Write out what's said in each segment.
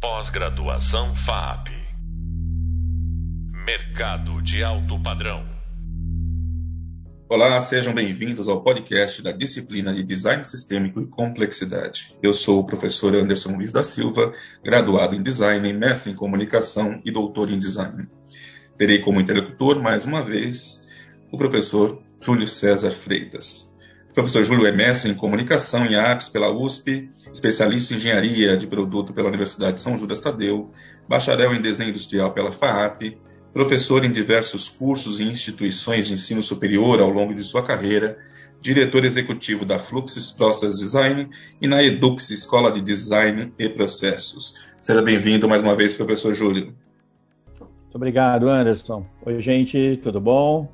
Pós-graduação FAP. Mercado de alto padrão. Olá, sejam bem-vindos ao podcast da disciplina de Design Sistêmico e Complexidade. Eu sou o professor Anderson Luiz da Silva, graduado em Design, mestre em Comunicação e doutor em Design. Terei como interlocutor, mais uma vez, o professor Júlio César Freitas. Professor Júlio é mestre em Comunicação e Artes pela USP, especialista em Engenharia de Produto pela Universidade de São Judas Tadeu, bacharel em Desenho Industrial pela FAAP, professor em diversos cursos e instituições de ensino superior ao longo de sua carreira, diretor executivo da Fluxus Process Design e na Edux Escola de Design e Processos. Seja bem-vindo mais uma vez, professor Júlio. Muito obrigado, Anderson. Oi, gente, tudo bom?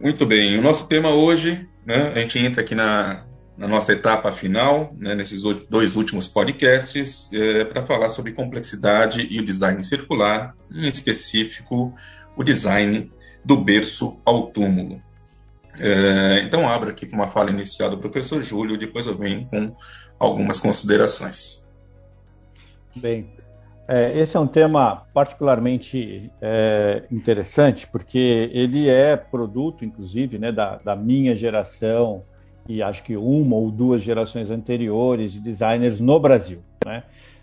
Muito bem. O nosso tema hoje, né, a gente entra aqui na, na nossa etapa final, né, nesses dois últimos podcasts, é, para falar sobre complexidade e o design circular, em específico, o design do berço ao túmulo. É, então, abro aqui para uma fala inicial do professor Júlio, depois eu venho com algumas considerações. Bem, é, esse é um tema particularmente é, interessante, porque ele é produto, inclusive, né, da, da minha geração, e acho que uma ou duas gerações anteriores de designers no Brasil. Né?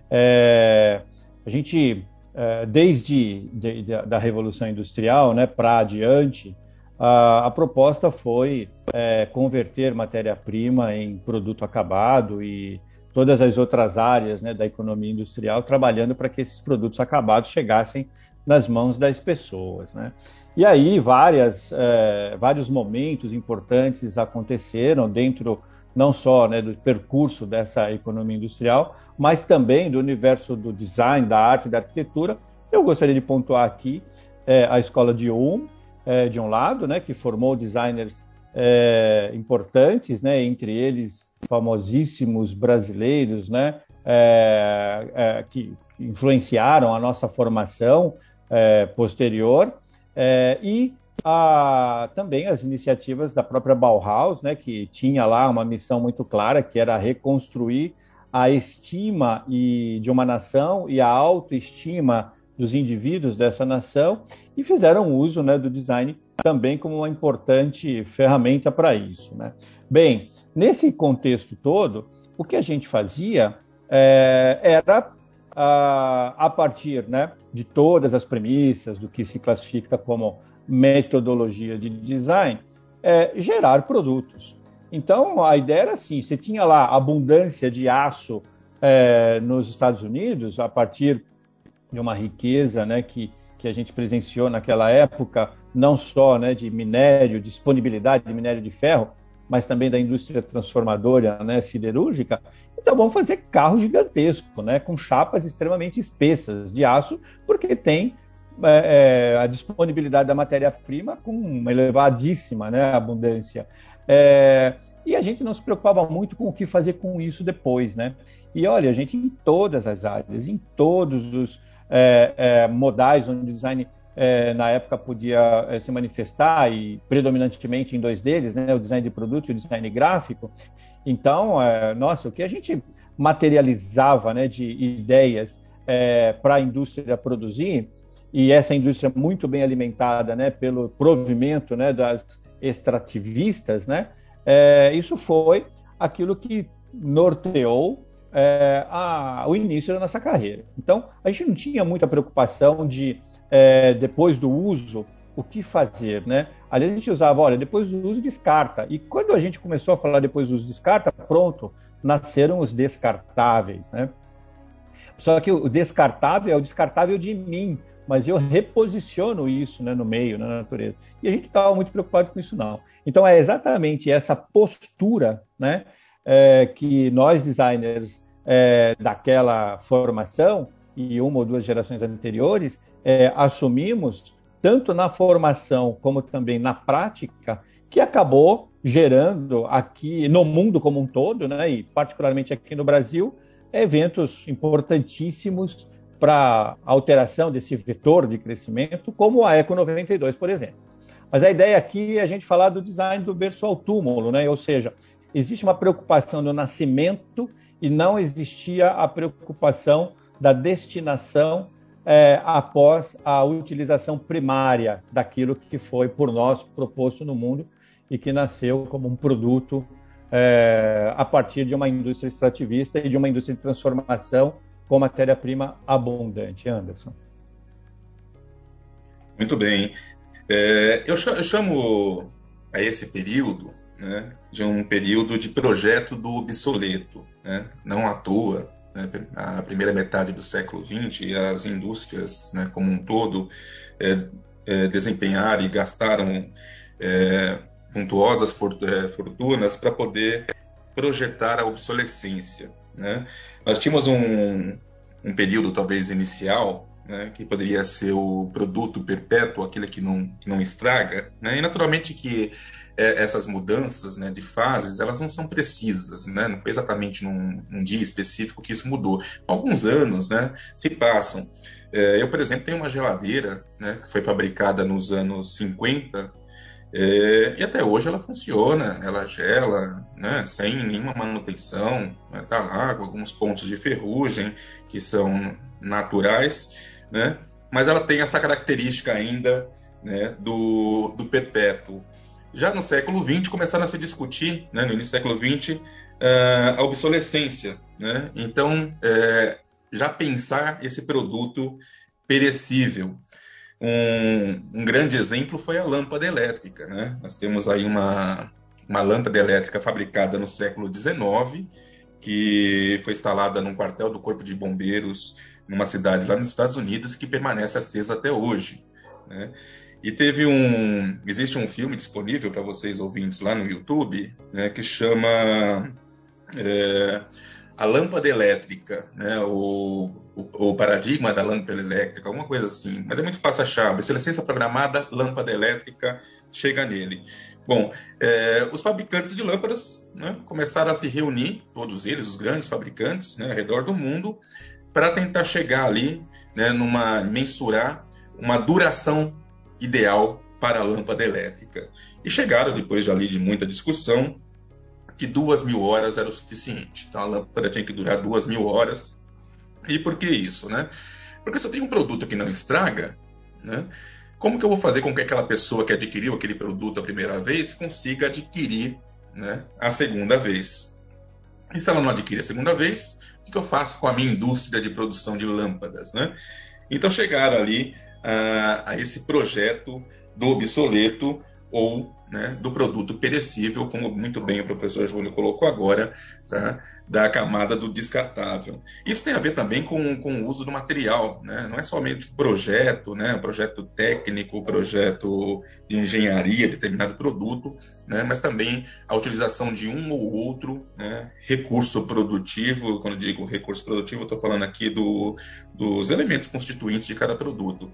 É, a gente, é, desde de, de, da Revolução Industrial né, para adiante, a, a, proposta foi é, converter matéria-prima em produto acabado e todas as outras áreas né, da economia industrial trabalhando para que esses produtos acabados chegassem nas mãos das pessoas. Né? E aí várias, é, vários momentos importantes aconteceram dentro não só né, do percurso dessa economia industrial, mas também do universo do design, da arte, da arquitetura. Eu gostaria de pontuar aqui é, a escola de Ulm, é, de um lado, né, que formou designers importantes, né, entre eles famosíssimos brasileiros, né, é, é, que influenciaram a nossa formação posterior, é, e a, também as iniciativas da própria Bauhaus, né, que tinha lá uma missão muito clara, que era reconstruir a estima e, de uma nação e a autoestima dos indivíduos dessa nação, e fizeram uso né, do design também como uma importante ferramenta para isso. Né? Bem, nesse contexto todo, o que a gente fazia é, era a, a partir né, de todas as premissas do que se classifica como metodologia de design, é, gerar produtos. Então, a ideia era assim: você tinha lá abundância de aço é, nos Estados Unidos, a partir de uma riqueza né, que, que a gente presenciou naquela época, não só né, de minério, disponibilidade de minério de ferro, mas também da indústria transformadora né, siderúrgica. Então vamos fazer carro gigantesco, né, com chapas extremamente espessas de aço, porque tem é, é, a disponibilidade da matéria-prima com uma elevadíssima né, abundância. É, e a gente não se preocupava muito com o que fazer com isso depois, né? E olha, a gente em todas as áreas, em todos os é, é, modais onde o design é, na época podia é, se manifestar e predominantemente em dois deles, né, o design de produto e o design gráfico. Então, é, nossa, o que a gente materializava né, de ideias é, para a indústria produzir e essa indústria muito bem alimentada né, pelo provimento né, das extrativistas, né, é, isso foi aquilo que norteou é, a, o início da nossa carreira. Então, a gente não tinha muita preocupação de é, depois do uso, o que fazer, né? Aliás, a gente usava, olha, depois do uso, descarta. E quando a gente começou a falar depois do uso, descarta, pronto, nasceram os descartáveis, né? Só que o descartável é o descartável de mim, mas eu reposiciono isso né, no meio, na natureza. E a gente estava muito preocupado com isso, não. Então, é exatamente essa postura né, é, que nós, designers é, daquela formação, e uma ou duas gerações anteriores, é, assumimos, tanto na formação como também na prática, que acabou gerando aqui no mundo como um todo, né, e particularmente aqui no Brasil, eventos importantíssimos para alteração desse vetor de crescimento, como a Eco 92, por exemplo. Mas a ideia aqui é a gente falar do design do berço ao túmulo, né? ou seja, existe uma preocupação do nascimento e não existia a preocupação da destinação é, após a utilização primária daquilo que foi por nós proposto no mundo e que nasceu como um produto é, a partir de uma indústria extrativista e de uma indústria de transformação com matéria-prima abundante. Anderson. Muito bem. É, eu chamo a esse período né, de um período de projeto do obsoleto. Né? Não à toa, né, a primeira metade do século XX, as indústrias né, como um todo é, é, desempenharam e gastaram é, puntuosas é, fortunas para poder projetar a obsolescência. Né? Nós tínhamos um, um período, talvez, inicial, né, que poderia ser o produto perpétuo, aquele que não, que não estraga, né? e naturalmente que é, essas mudanças né, de fases, elas não são precisas, né? não foi exatamente num, num dia específico que isso mudou. Alguns anos né, se passam. É, eu, por exemplo, tenho uma geladeira né, que foi fabricada nos anos 50 é, e até hoje ela funciona, ela gela, né, sem nenhuma manutenção, né, tá lá com alguns pontos de ferrugem que são naturais, né, mas ela tem essa característica ainda né, do, do perpétuo. Já no século XX começaram a se discutir, né, no início do século XX, uh, a obsolescência. Né? Então, é, já pensar esse produto perecível. Um, um, grande exemplo foi a lâmpada elétrica. Né? Nós temos aí uma, uma lâmpada elétrica fabricada no século XIX, que foi instalada num quartel do Corpo de Bombeiros numa cidade lá nos Estados Unidos, que permanece acesa até hoje. Né? E teve um. Existe um filme disponível para vocês ouvintes lá no YouTube, né, que chama é, A Lâmpada Elétrica, né, o, o, o, paradigma da lâmpada elétrica, alguma coisa assim. Mas é muito fácil achar. licença programada, lâmpada elétrica, chega nele. Bom, é, os fabricantes de lâmpadas né, começaram a se reunir, todos eles, os grandes fabricantes, né, ao redor do mundo, para tentar chegar ali, né, numa mensurar uma duração ideal para a lâmpada elétrica. E chegaram, depois de ali de muita discussão, que duas mil horas era o suficiente. Então a lâmpada tinha que durar duas mil horas. E por que isso, né? Porque se eu tenho um produto que não estraga, né? Como que eu vou fazer com que aquela pessoa que adquiriu aquele produto a primeira vez consiga adquirir né, a segunda vez? E se ela não adquire a segunda vez, o que eu faço com a minha indústria de produção de lâmpadas, né? Então chegaram ali a, a esse projeto do obsoleto ou né, do produto perecível, como muito bem o professor Júlio colocou agora, tá? Da camada do descartável. Isso tem a ver também com, com o uso do material, né? não é somente projeto, né? projeto técnico, projeto de engenharia de determinado produto, né? mas também a utilização de um ou outro né? recurso produtivo. Quando digo recurso produtivo, estou falando aqui do, dos elementos constituintes de cada produto.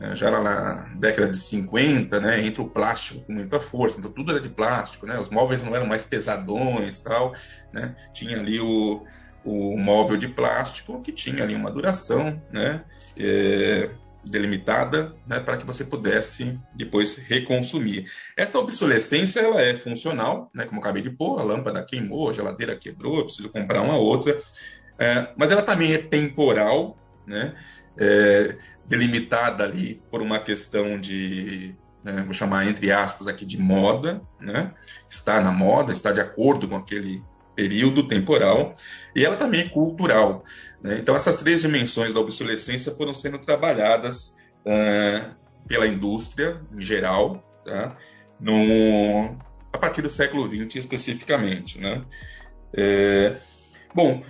É, já na década de 50, né, entra o plástico com muita força, então tudo era de plástico, né, os móveis não eram mais pesadões, tal, né, tinha ali o, o móvel de plástico que tinha ali uma duração, né, é, delimitada, né, para que você pudesse depois reconsumir. Essa obsolescência ela é funcional, né, como acabei de pôr, a lâmpada queimou, a geladeira quebrou, preciso comprar uma outra, é, mas ela também é temporal, né, é, delimitada ali por uma questão de, né, vou chamar entre aspas aqui de moda, né? está na moda, está de acordo com aquele período temporal, e ela também é cultural. Né? Então, essas três dimensões da obsolescência foram sendo trabalhadas uh, pela indústria em geral, tá? no, a partir do século XX especificamente. Né? É, bom,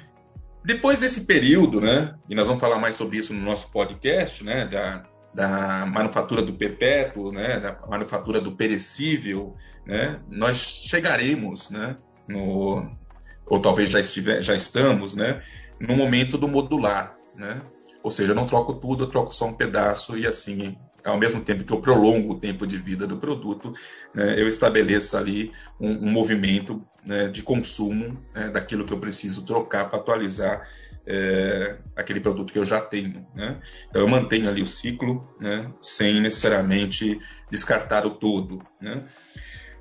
depois desse período, né, e nós vamos falar mais sobre isso no nosso podcast, né, da, da manufatura do perpétuo, né, da manufatura do perecível, né, nós chegaremos, né, no, ou talvez já, estiver, já estamos, né, no momento do modular, né, ou seja, eu não troco tudo, eu troco só um pedaço e assim ao mesmo tempo que eu prolongo o tempo de vida do produto, né, eu estabeleço ali um, um movimento né, de consumo né, daquilo que eu preciso trocar para atualizar é, aquele produto que eu já tenho. Né? Então eu mantenho ali o ciclo né, sem necessariamente descartar o todo. Né?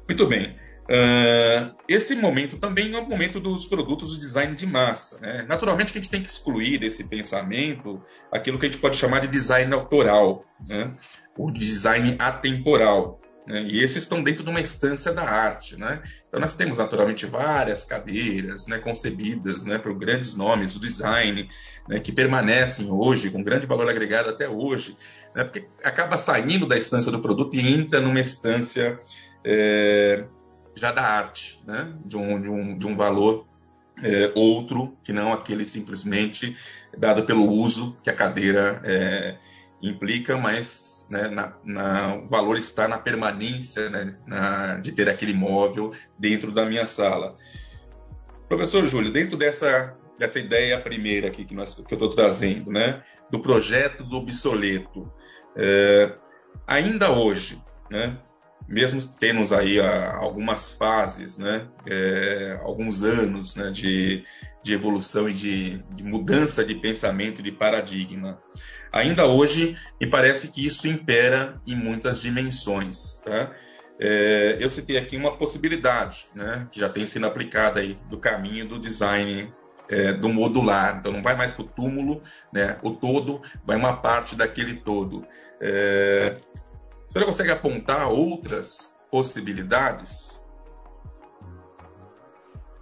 Muito bem. Uh, esse momento também é o momento dos produtos do design de massa. Né? Naturalmente que a gente tem que excluir desse pensamento aquilo que a gente pode chamar de design autoral, né? ou design atemporal. Né? E esses estão dentro de uma instância da arte. Né? Então nós temos naturalmente várias cadeiras né, concebidas né, por grandes nomes do design, né, que permanecem hoje, com grande valor agregado até hoje, né, porque acaba saindo da instância do produto e entra numa instância é, já da arte, né? de, um, de, um, de um valor é, outro que não aquele simplesmente dado pelo uso que a cadeira é, implica, mas né, na, na, o valor está na permanência né, na, de ter aquele imóvel dentro da minha sala. Professor Júlio, dentro dessa, dessa ideia primeira aqui que, nós, que eu estou trazendo, né, do projeto do obsoleto, é, ainda hoje, né, mesmo temos aí a, algumas fases, né, é, alguns anos né, de, de evolução e de, de, mudança de pensamento de paradigma, ainda hoje me parece que isso impera em muitas dimensões. Tá? É, eu citei aqui uma possibilidade né, que já tem sido aplicada aí do caminho do design é, do modular. Então não vai mais para o túmulo, né, o todo, vai uma parte daquele todo. É, a senhora consegue apontar outras possibilidades?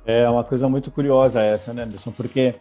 É uma coisa muito curiosa essa, né, Anderson? Porque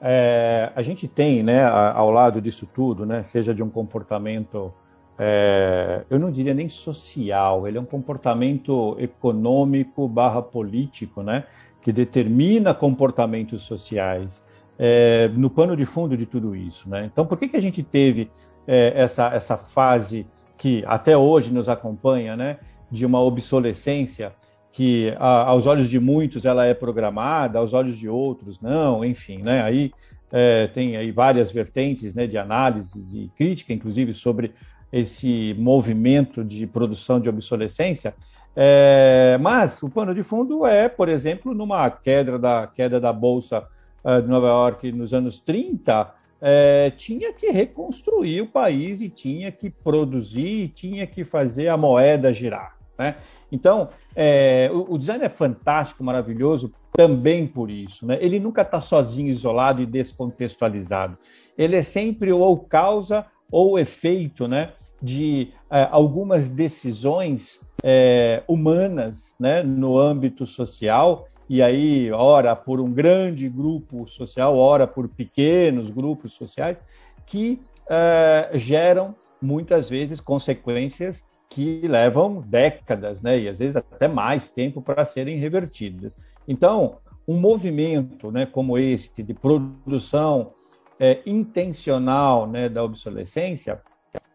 é, a gente tem, né, ao lado disso tudo, né, seja de um comportamento, é, eu não diria nem social, ele é um comportamento econômico barra político, né, que determina comportamentos sociais é, no pano de fundo de tudo isso, né? Então, por que que a gente teve é, essa essa fase que até hoje nos acompanha, né, de uma obsolescência que a, aos olhos de muitos ela é programada, aos olhos de outros não, enfim, né, aí é, tem aí várias vertentes né, de análise e crítica, inclusive sobre esse movimento de produção de obsolescência, é, mas o pano de fundo é, por exemplo, numa queda da queda da bolsa uh, de Nova York nos anos 30, é, tinha que reconstruir o país e tinha que produzir, tinha que fazer a moeda girar. Né? Então, é, o, o, design é fantástico, maravilhoso, também por isso. Né? Ele nunca está sozinho, isolado e descontextualizado. Ele é sempre ou causa ou efeito né, de é, algumas decisões é, humanas né, no âmbito social e aí ora por um grande grupo social, ora por pequenos grupos sociais, que uh, geram muitas vezes consequências que levam décadas, né, e às vezes até mais tempo para serem revertidas. Então, um movimento, né, como este de produção é, intencional, né, da obsolescência,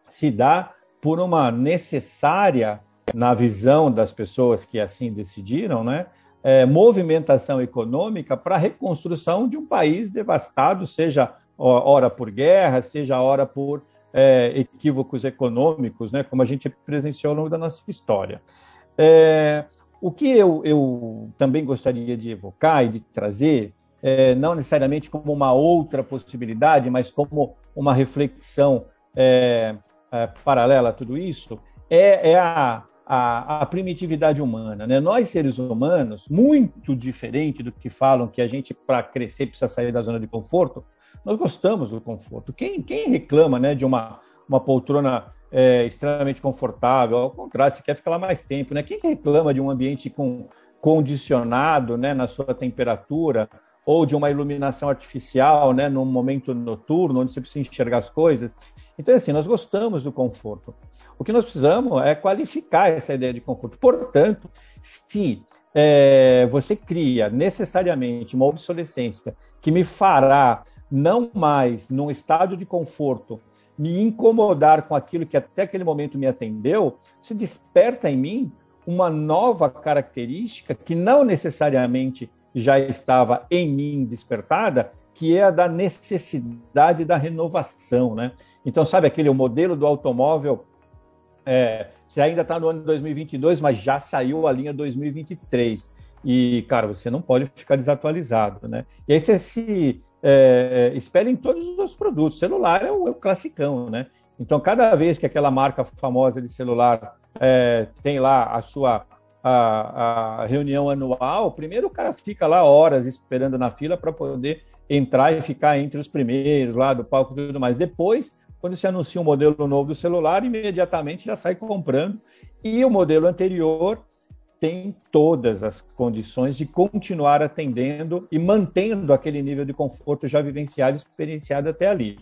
se dá por uma necessária, na visão das pessoas que assim decidiram, né, é, movimentação econômica para a reconstrução de um país devastado, seja ora por guerra, seja ora por é, equívocos econômicos, né, como a gente presenciou ao longo da nossa história. É, o que eu, eu, também gostaria de evocar e de trazer, é, não necessariamente como uma outra possibilidade, mas como uma reflexão é, é, paralela a tudo isso, é, é a, a, a, primitividade humana. Né? Nós, seres humanos, muito diferente do que falam que a gente, para crescer, precisa sair da zona de conforto, nós gostamos do conforto. Quem, quem reclama né, de uma, uma poltrona é, extremamente confortável, ao contrário, se quer ficar lá mais tempo, né? quem reclama de um ambiente com, condicionado né, na sua temperatura, ou de uma iluminação artificial, né, num momento noturno, onde você precisa enxergar as coisas. Então, assim, nós gostamos do conforto. O que nós precisamos é qualificar essa ideia de conforto. Portanto, se é, você cria necessariamente uma obsolescência que me fará não mais num estado de conforto me incomodar com aquilo que até aquele momento me atendeu, se desperta em mim uma nova característica que não necessariamente já estava em mim despertada, que é a da necessidade da renovação, né? Então, sabe aquele modelo do automóvel é, você ainda está no ano de 2022, mas já saiu a linha 2023. E, cara, você não pode ficar desatualizado, né? E aí você se é, é em todos os produtos. Celular é o, é o, classicão, né? Então, cada vez que aquela marca famosa de celular é, tem lá a sua a, a reunião anual, primeiro o cara fica lá horas esperando na fila para poder entrar e ficar entre os primeiros lá do palco e tudo mais. Depois, quando se anuncia um modelo novo do celular, imediatamente já sai comprando. E o modelo anterior tem todas as condições de continuar atendendo e mantendo aquele nível de conforto já vivenciado e experienciado até ali.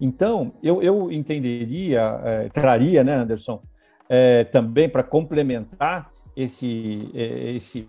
Então, eu, eu entenderia, é, traria, né, Anderson, é, também para complementar esse, é, esse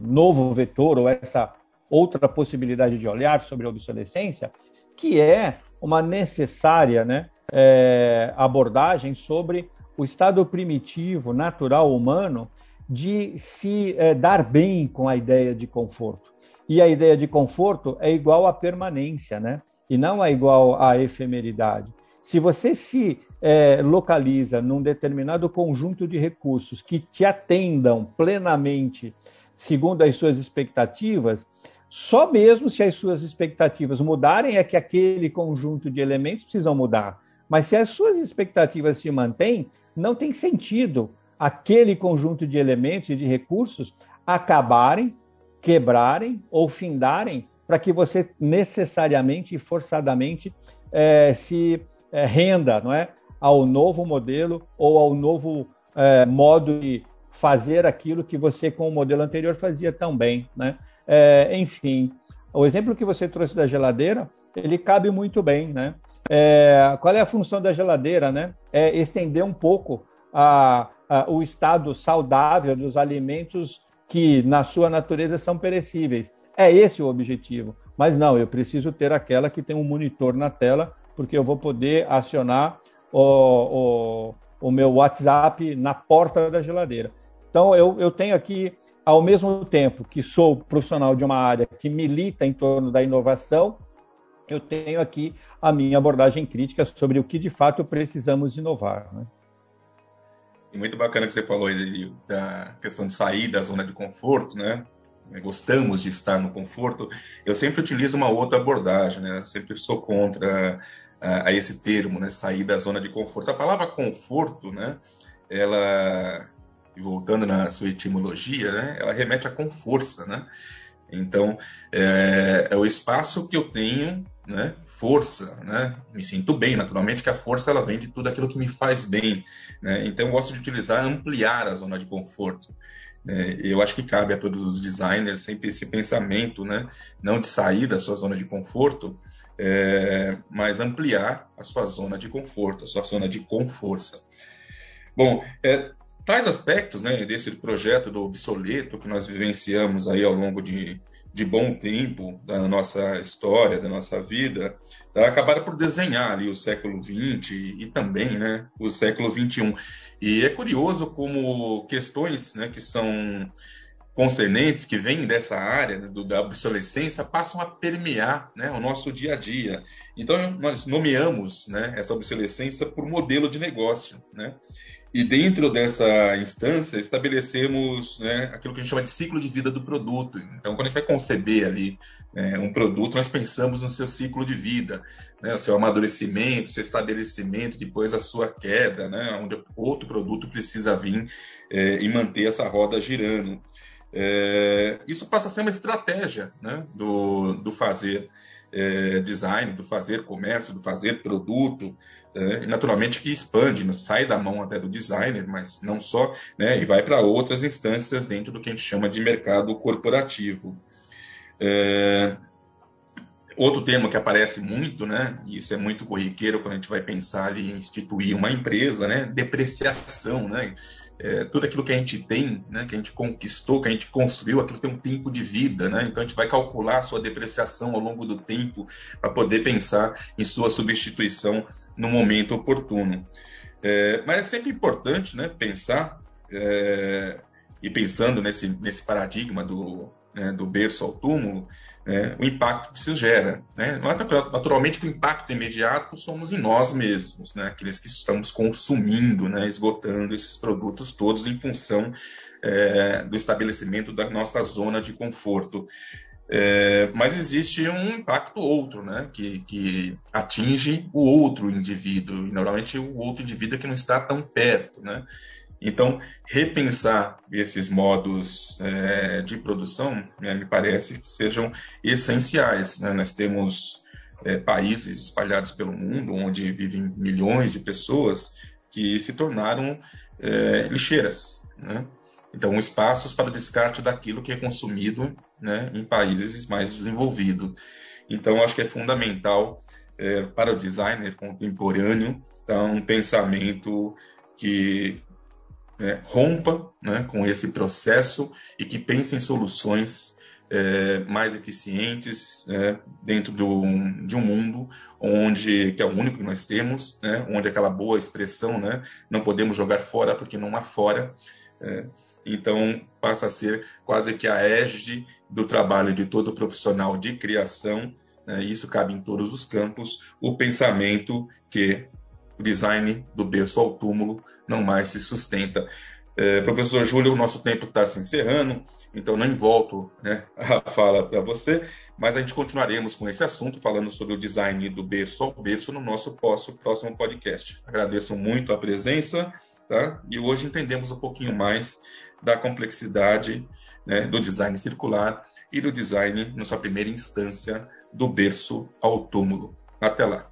novo vetor ou essa outra possibilidade de olhar sobre a obsolescência, que é uma necessária né, é, abordagem sobre o estado primitivo, natural, humano, de se é, dar bem com a ideia de conforto. E a ideia de conforto é igual à permanência, né? E não é igual à efemeridade. Se você se é, localiza num determinado conjunto de recursos que te atendam plenamente segundo as suas expectativas, só mesmo se as suas expectativas mudarem é que aquele conjunto de elementos precisam mudar. Mas se as suas expectativas se mantêm, não tem sentido aquele conjunto de elementos e de recursos acabarem, quebrarem ou findarem para que você necessariamente e forçadamente é, se é, renda não é, ao novo modelo ou ao novo é, modo de fazer aquilo que você com o modelo anterior fazia tão bem. Né? É, enfim, o exemplo que você trouxe da geladeira, ele cabe muito bem, né? É, qual é a função da geladeira, né? É estender um pouco a, a, o estado saudável dos alimentos que, na sua natureza, são perecíveis. É esse o objetivo. Mas não, eu preciso ter aquela que tem um monitor na tela, porque eu vou poder acionar o, o, o meu WhatsApp na porta da geladeira. Então, eu, eu tenho aqui ao mesmo tempo que sou profissional de uma área que milita em torno da inovação, eu tenho aqui a minha abordagem crítica sobre o que de fato precisamos inovar. Né? Muito bacana que você falou aí da questão de sair da zona de conforto, né? Gostamos de estar no conforto. Eu sempre utilizo uma outra abordagem, né? Eu sempre sou contra a, esse termo, né? Sair da zona de conforto. A palavra conforto, né? Ela voltando na sua etimologia, né, ela remete a com força, né? Então, é, é, o espaço que eu tenho, né, força, né? Me sinto bem, naturalmente, que a força ela vem de tudo aquilo que me faz bem, né? Então, eu gosto de utilizar, ampliar a zona de conforto. É, eu acho que cabe a todos os designers sempre esse pensamento, né? Não de sair da sua zona de conforto, é, mas ampliar a sua zona de conforto, a sua zona de com força. Bom, é, Tais aspectos né, desse projeto do obsoleto que nós vivenciamos aí ao longo de, de bom tempo da nossa história, da nossa vida, tá, acabaram por desenhar ali o século XX e também né, o século XXI. E é curioso como questões né, que são concernentes, que vêm dessa área né, do, da obsolescência, passam a permear né, o nosso dia a dia. Então, nós nomeamos né, essa obsolescência por modelo de negócio. Né? E dentro dessa instância, estabelecemos né, aquilo que a gente chama de ciclo de vida do produto. Então, quando a gente vai conceber ali né, um produto, nós pensamos no seu ciclo de vida, né, o seu amadurecimento, o seu estabelecimento, depois a sua queda, né, onde outro produto precisa vir é, e manter essa roda girando. É, isso passa a ser uma estratégia né, do, do fazer é, design, do fazer comércio, do fazer produto, é, naturalmente que expande, né, sai da mão até do designer, mas não só, né, e vai para outras instâncias dentro do que a gente chama de mercado corporativo. É, outro tema que aparece muito, né, e isso é muito corriqueiro quando a gente vai pensar em instituir uma empresa, né, depreciação, né, é, tudo aquilo que a gente tem, né, que a gente conquistou, que a gente construiu, aquilo tem um tempo de vida, né? Então a gente vai calcular a sua depreciação ao longo do tempo para poder pensar em sua substituição no momento oportuno. É, mas é sempre importante, né, pensar é, e pensando nesse nesse paradigma do né, do berço ao túmulo, né, o impacto que isso gera. Né? Naturalmente, que o impacto imediato somos em nós mesmos, né? aqueles que estamos consumindo, né, esgotando esses produtos todos em função é, do estabelecimento da nossa zona de conforto. É, mas existe um impacto outro, né, que, que, atinge o outro indivíduo, e normalmente o outro indivíduo é que não está tão perto, né, Então, repensar esses modos é, de produção, né, me parece que sejam essenciais. Né? Nós temos é, países espalhados pelo mundo, onde vivem milhões de pessoas que se tornaram é, lixeiras. Né? Então, espaços para descarte daquilo que é consumido né, em países mais desenvolvidos. Então, acho que é fundamental é, para o designer contemporâneo tá, um pensamento que é, rompa né, com esse processo e que pense em soluções é, mais eficientes é, dentro do, de um mundo onde que é o único que nós temos, né, onde aquela boa expressão, né, não podemos jogar fora porque não há fora. É, então passa a ser quase que a égide do trabalho de todo profissional de criação. Né, isso cabe em todos os campos. O pensamento que o design do berço ao túmulo não mais se sustenta. É, professor Júlio, o nosso tempo está se encerrando, então nem volto né, a fala para você, mas a gente continuaremos com esse assunto, falando sobre o design do berço ao berço no nosso próximo podcast. Agradeço muito a presença, tá? e hoje entendemos um pouquinho mais da complexidade né, do design circular e do design, na sua primeira instância, do berço ao túmulo. Até lá.